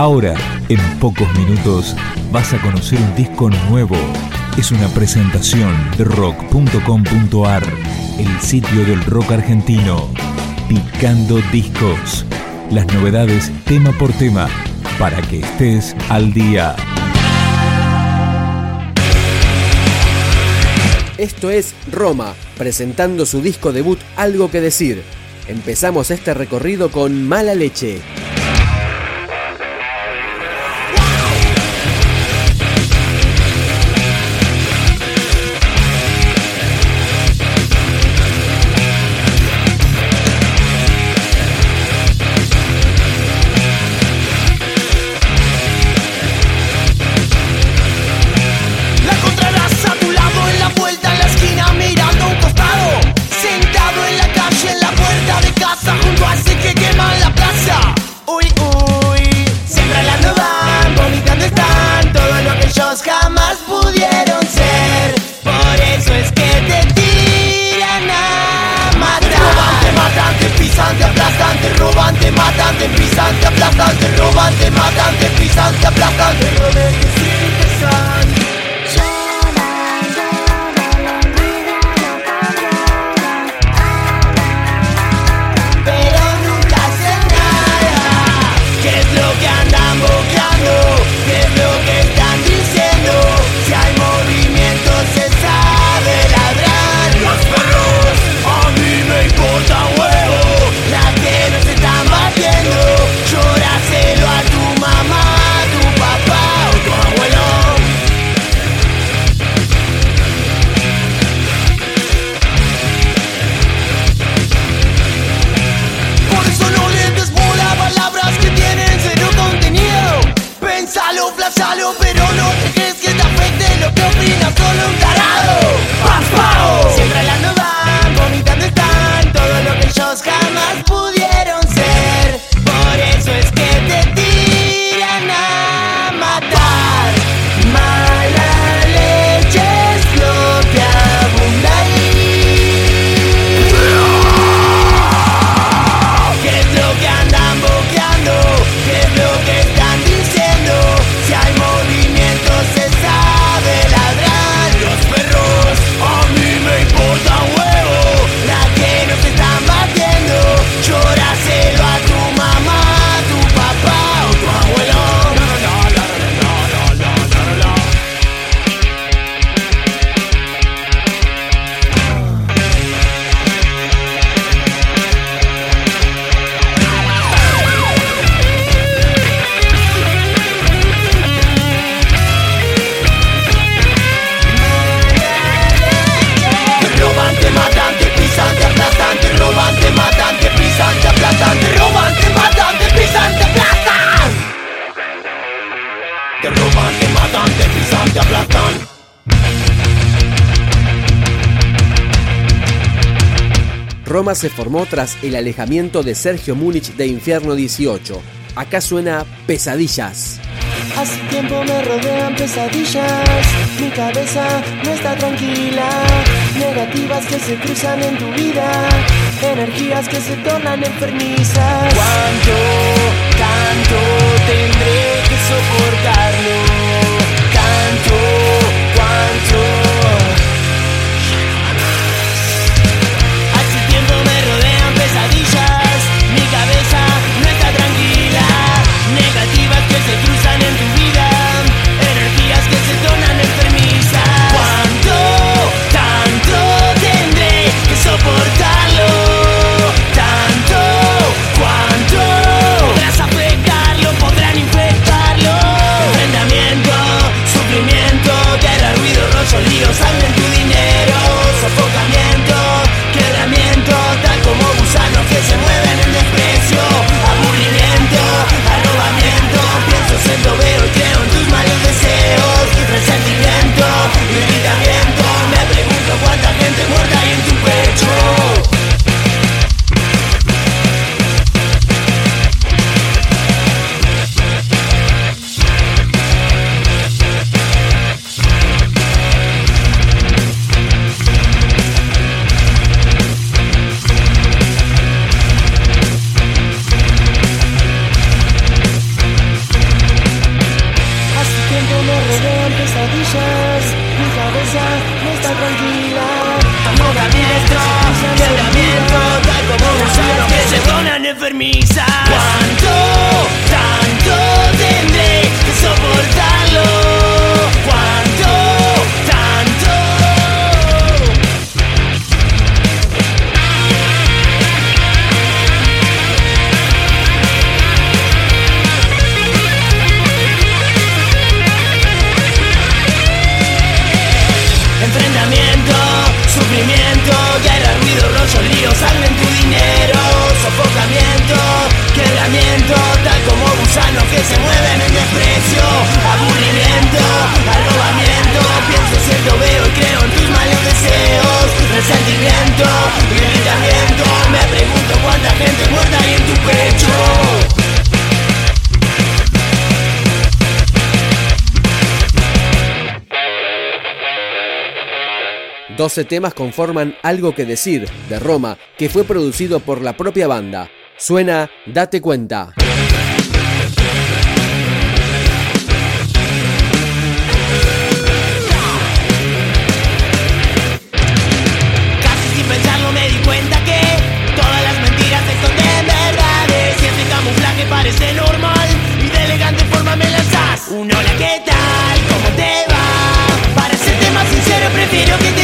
Ahora, en pocos minutos, vas a conocer un disco nuevo. Es una presentación de rock.com.ar, el sitio del rock argentino. Picando discos. Las novedades tema por tema, para que estés al día. Esto es Roma, presentando su disco debut Algo que decir. Empezamos este recorrido con Mala Leche. Roma se formó tras el alejamiento de Sergio Múnich de Infierno 18. Acá suena Pesadillas. Hace tiempo me rodean pesadillas, mi cabeza no está tranquila, negativas que se cruzan en tu vida, energías que se tornan enfermizas. ¿Cuánto, 12 temas conforman Algo que decir de Roma, que fue producido por la propia banda. Suena Date cuenta. Casi sin pensarlo me di cuenta que todas las mentiras son de verdades. Siempre camuflaje parece normal y de elegante forma me lanzas un hola qué tal, cómo te va. Para ser más sincero prefiero que te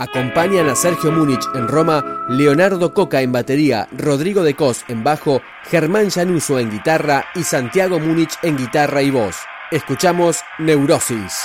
Acompañan a Sergio Múnich en Roma, Leonardo Coca en batería, Rodrigo de Cos en bajo, Germán Llanuso en guitarra y Santiago Múnich en guitarra y voz. Escuchamos Neurosis.